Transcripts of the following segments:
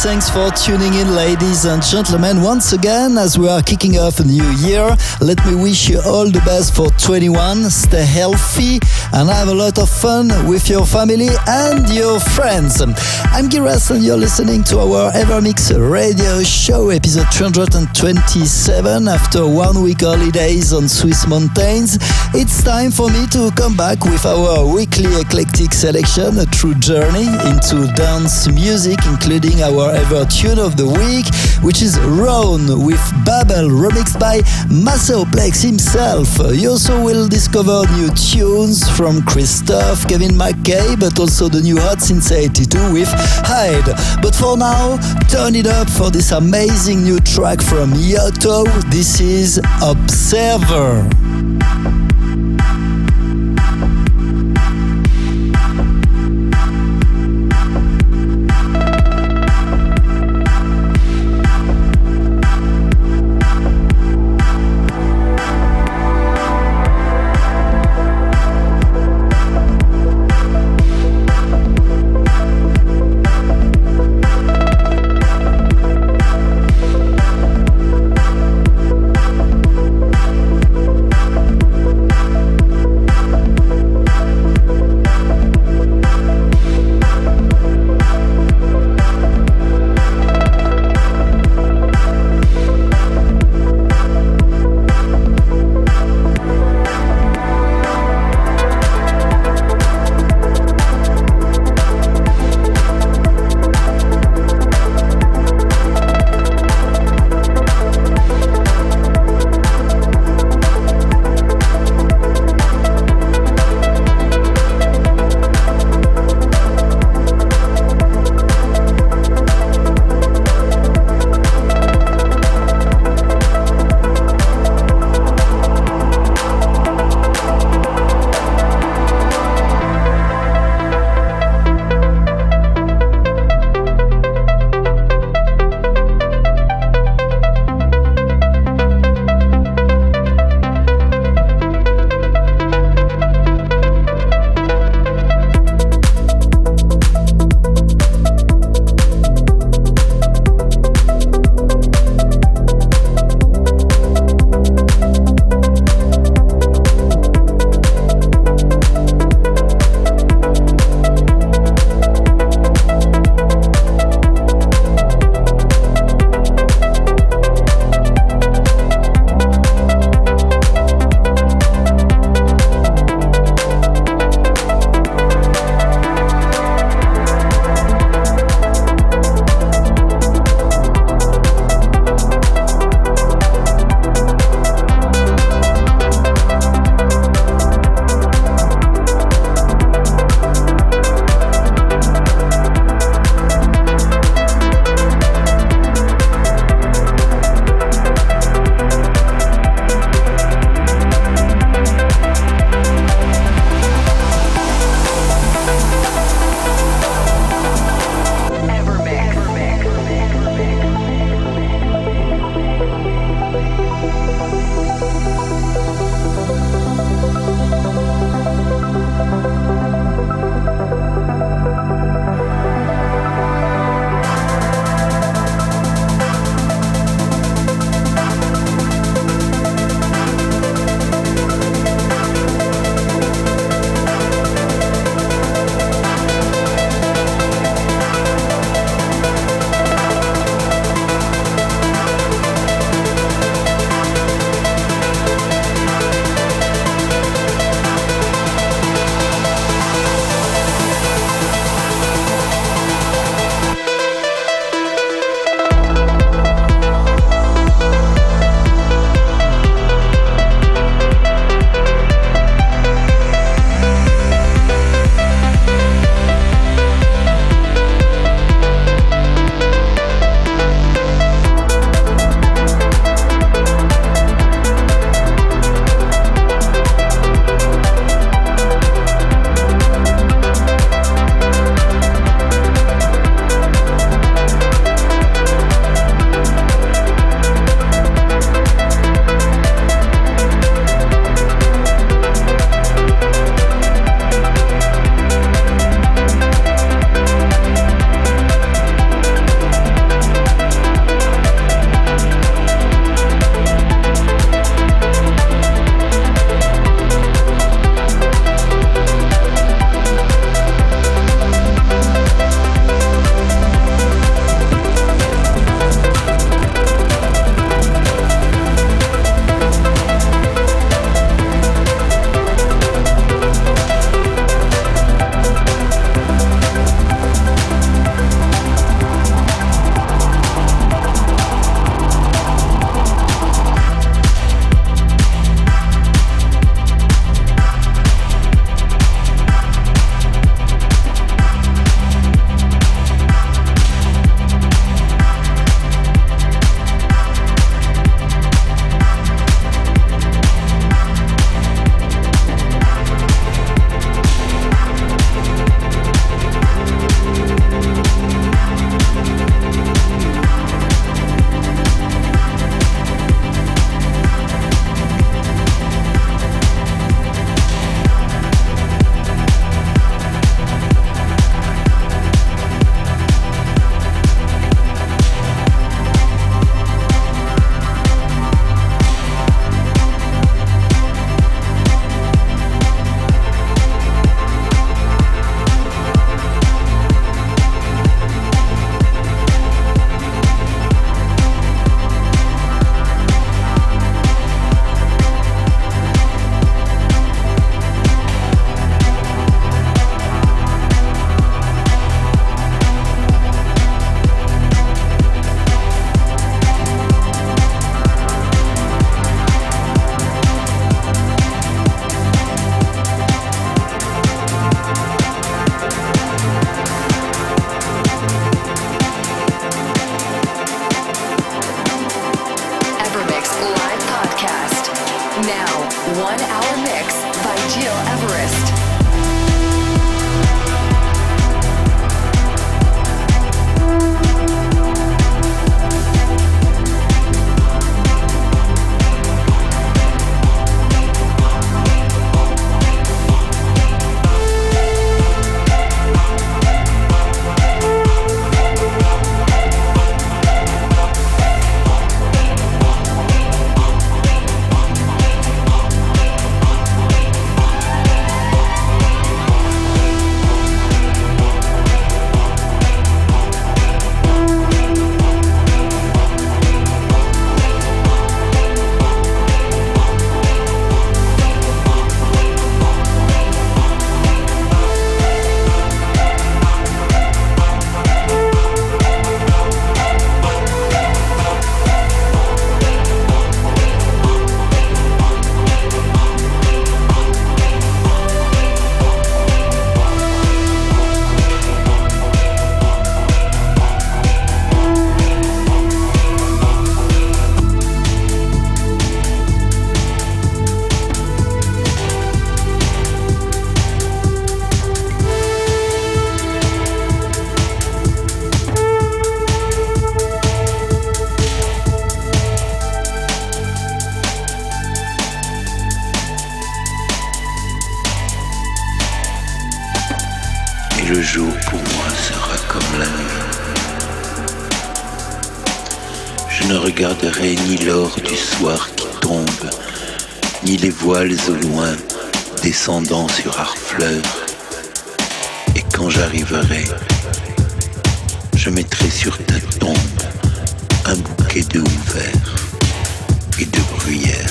Thanks for tuning in, ladies and gentlemen. Once again, as we are kicking off a new year, let me wish you all the best for 21. Stay healthy and have a lot of fun with your family and your friends. I'm Giras and you're listening to our Evermix radio show, episode 227. After one week holidays on Swiss mountains, it's time for me to come back with our weekly eclectic selection, a true journey into dance music including our ever tune of the week, which is Roan with Babel, remixed by Maceo Plex himself. You also will discover new tunes from Christoph, Kevin McKay, but also the new Hot Since 82 with Hyde. But for now, turn it up for this amazing new track from Yotto. This is Observer. le jour pour moi sera comme la nuit. Je ne regarderai ni l'or du soir qui tombe, ni les voiles au loin descendant sur Harfleur. Et quand j'arriverai, je mettrai sur ta tombe un bouquet de houverts et de bruyères.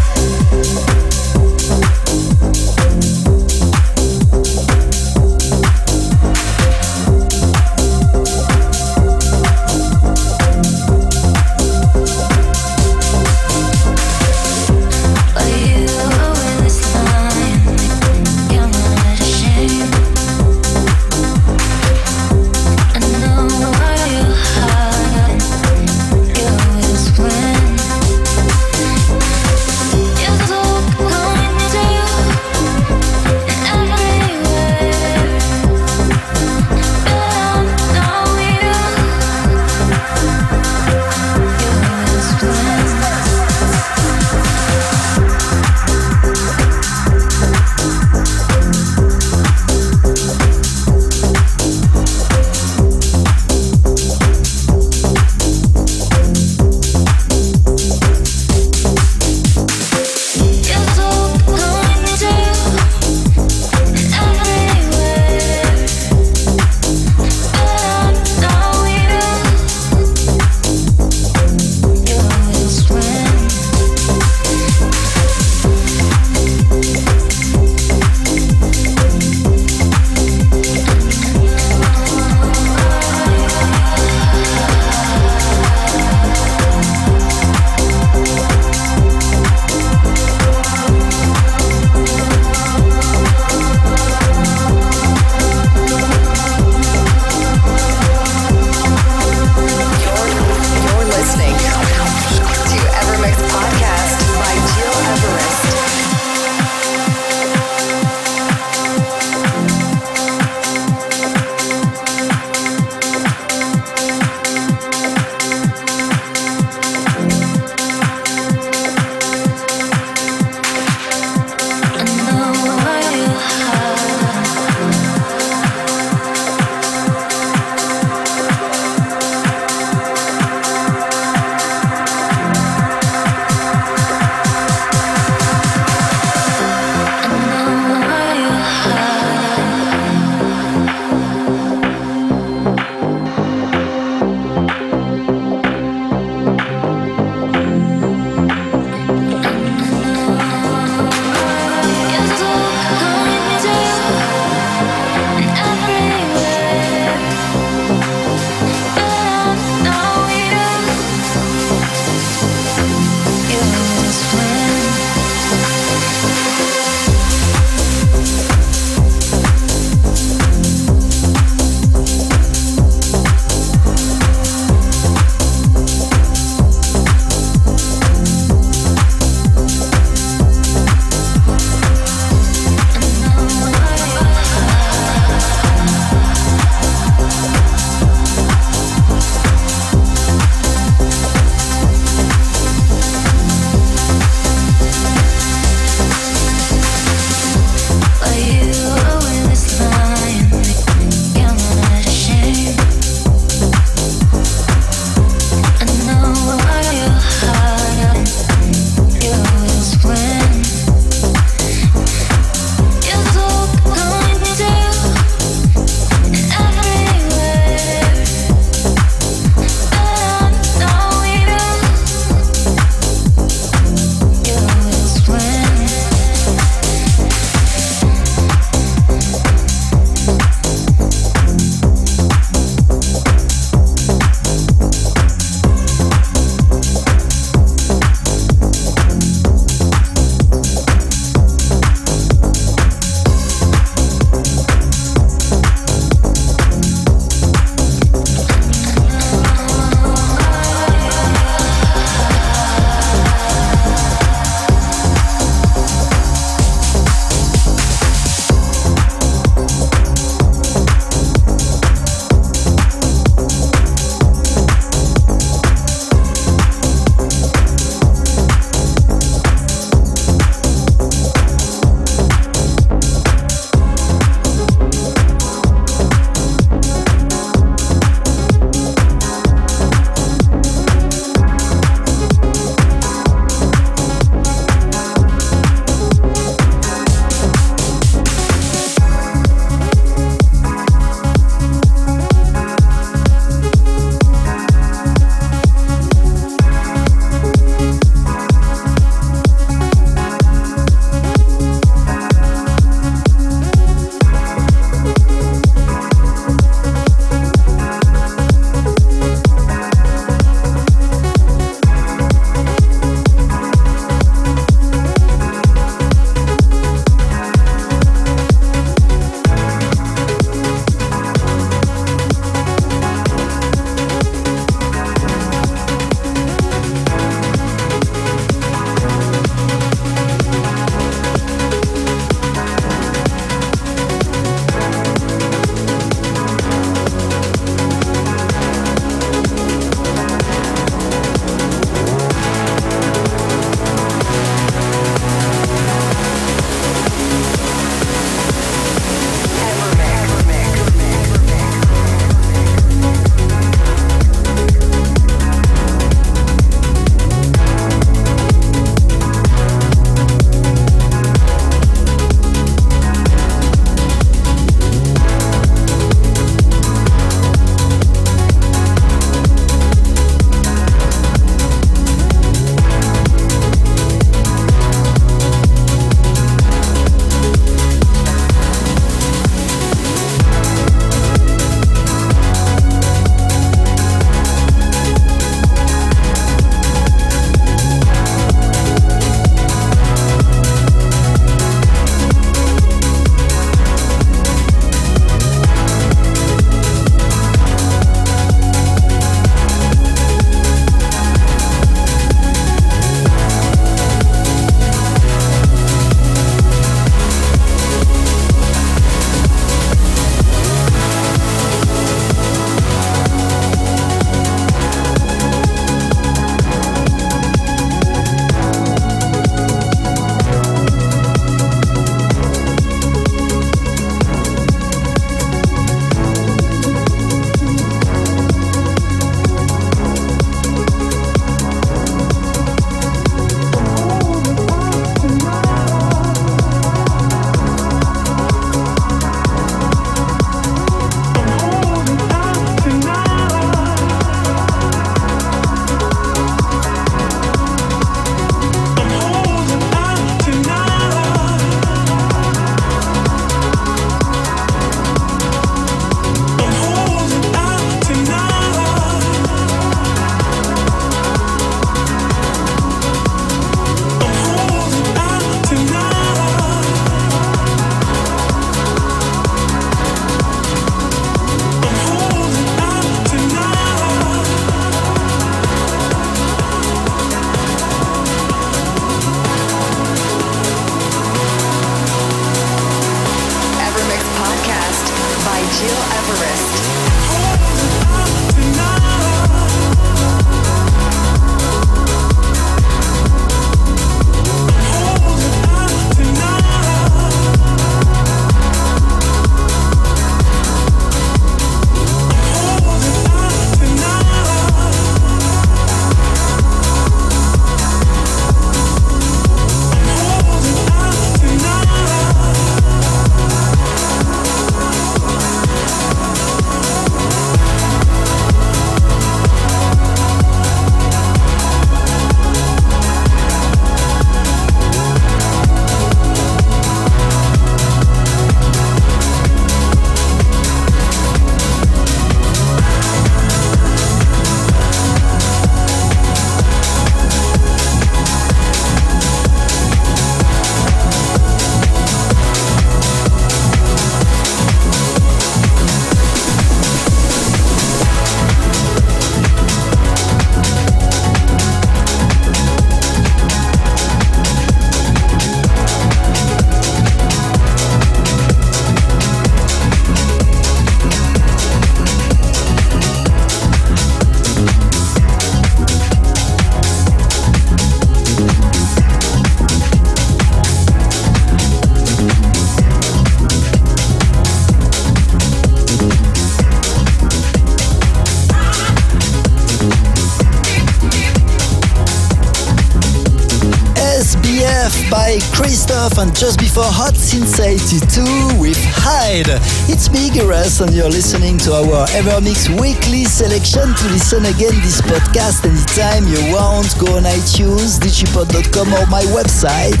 Before Hot Since 82 with Hide. It's me, Giras, and you're listening to our Evermix weekly selection. To listen again this podcast anytime you want, go on iTunes, digipod.com or my website,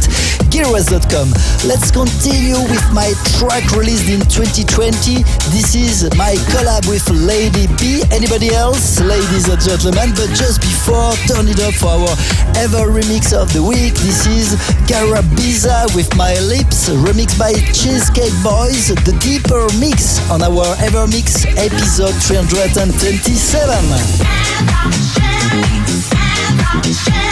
giras.com. Let's continue with my track released in 2020. This is my collab with Lady B. Anybody else, ladies and gentlemen? But just before, turn it up for our Ever remix of the week. This is Carabiza with My Lips, remixed by Cheesecake Boys, the deeper mix on our Ever Mix episode 307.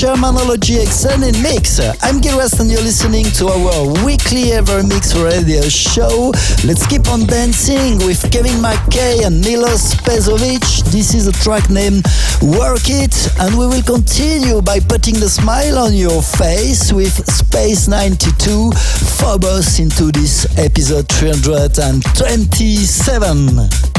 The Shermanology extended mix. I'm Gil Everest and you're listening to our weekly Ever Mix radio show. Let's keep on dancing with Kevin McKay and Milos Pezovic. This is a track named Work It, and we will continue by putting the smile on your face with Space 92 Phobos into this episode 327.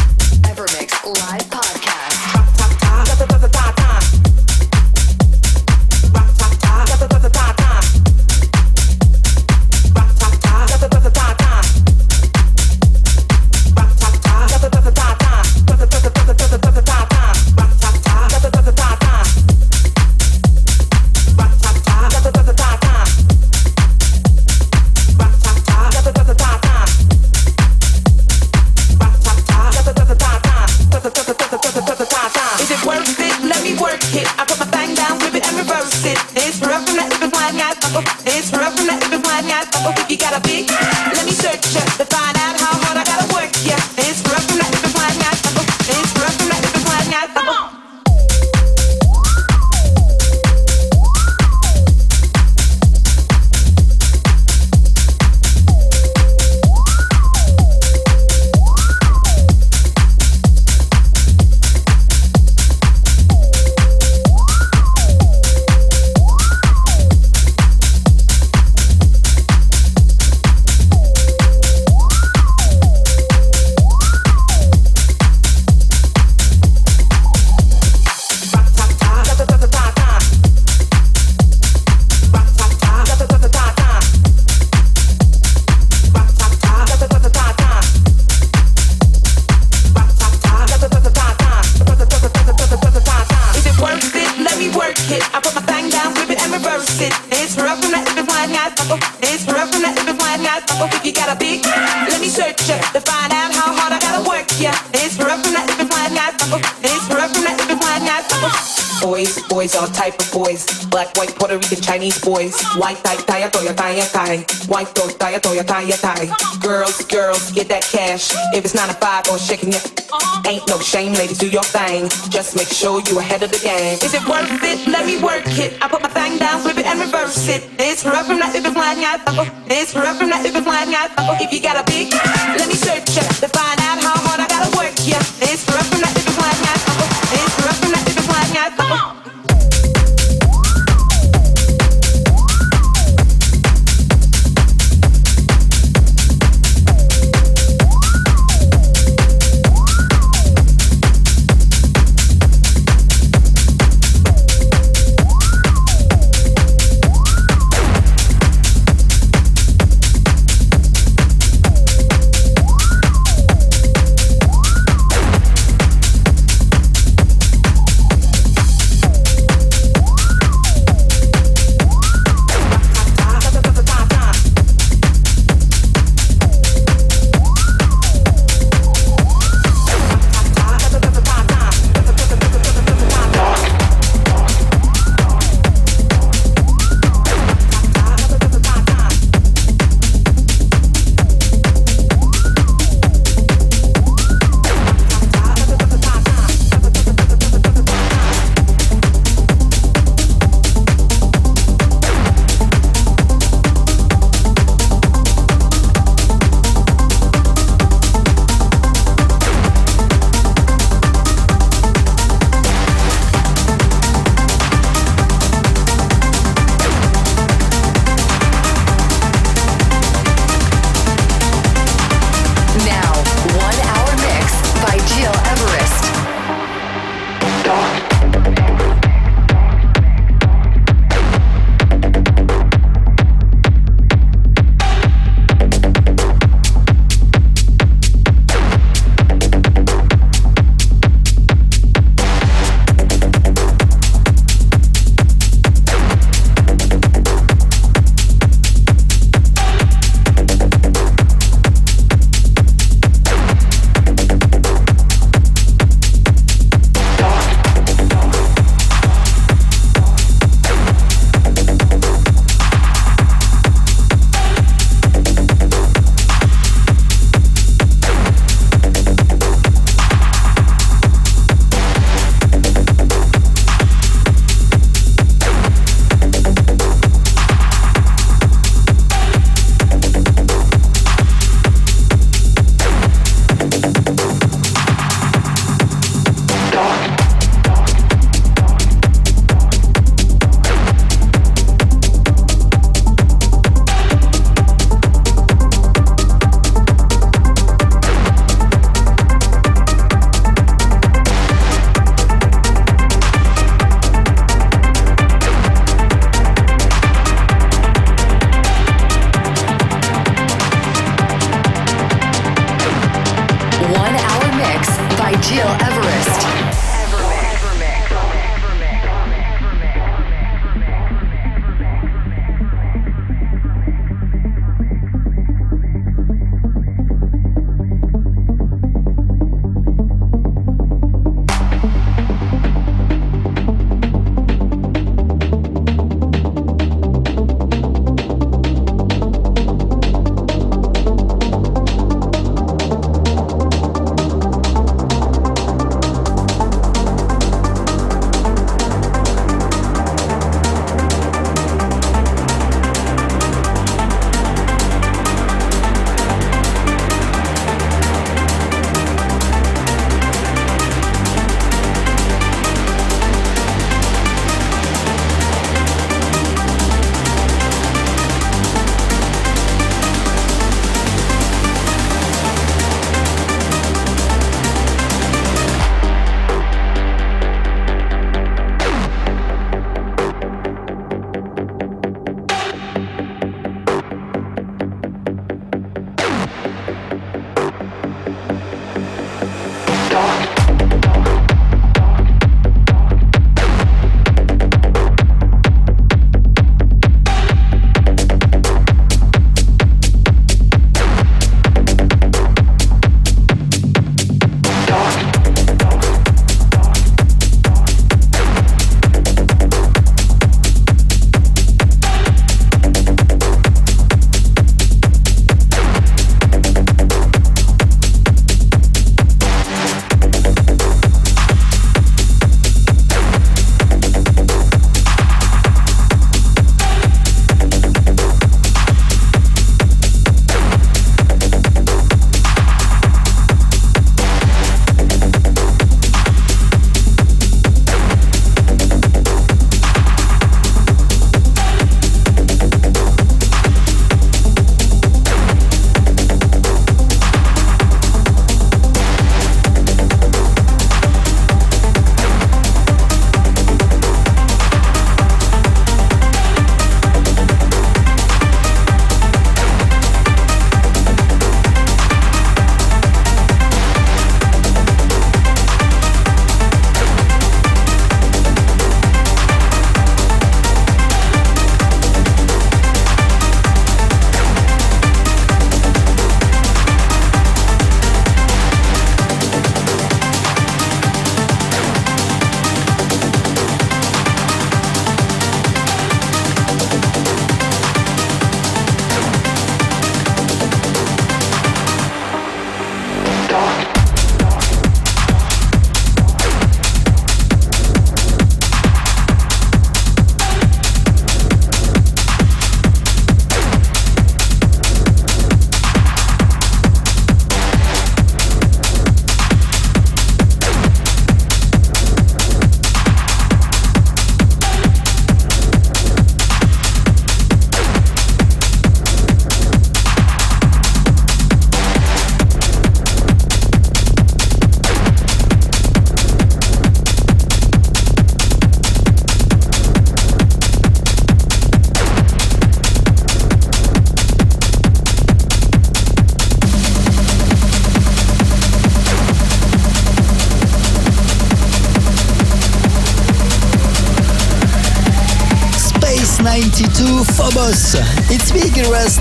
Do your thing. Just make sure you ahead of the game. Is it worth it? Let me work it. I put my thing down, flip it and reverse it. It's rough from that if it's flying out. It's rough from that if it's flying out. If you got a big,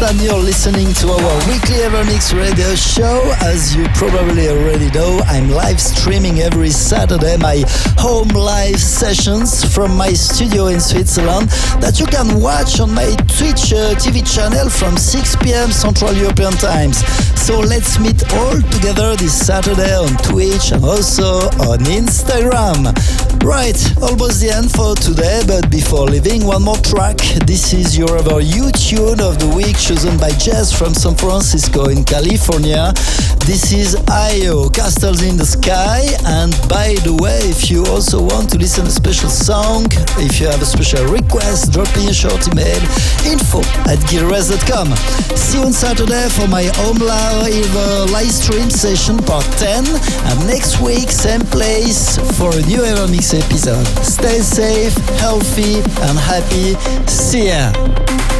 and you're listening to our weekly Evermix radio show. As you probably already know, I'm live streaming every Saturday my home live sessions from my studio in Switzerland that you can watch on my Twitch uh, TV channel from 6 p.m. Central European Times. So let's meet all together this Saturday on Twitch and also on Instagram. Right, almost the end for today, but before leaving, one more track. This is your ever U tune of the week chosen by Jess from San Francisco in California. This is IO, Castles in the Sky. And by the way, if you also want to listen a special song, if you have a special request, drop me a short email info at gilres.com. See you on Saturday for my home live uh, live stream session part 10. And next week, same place for a new Evermix episode. Stay safe, healthy, and happy. See ya.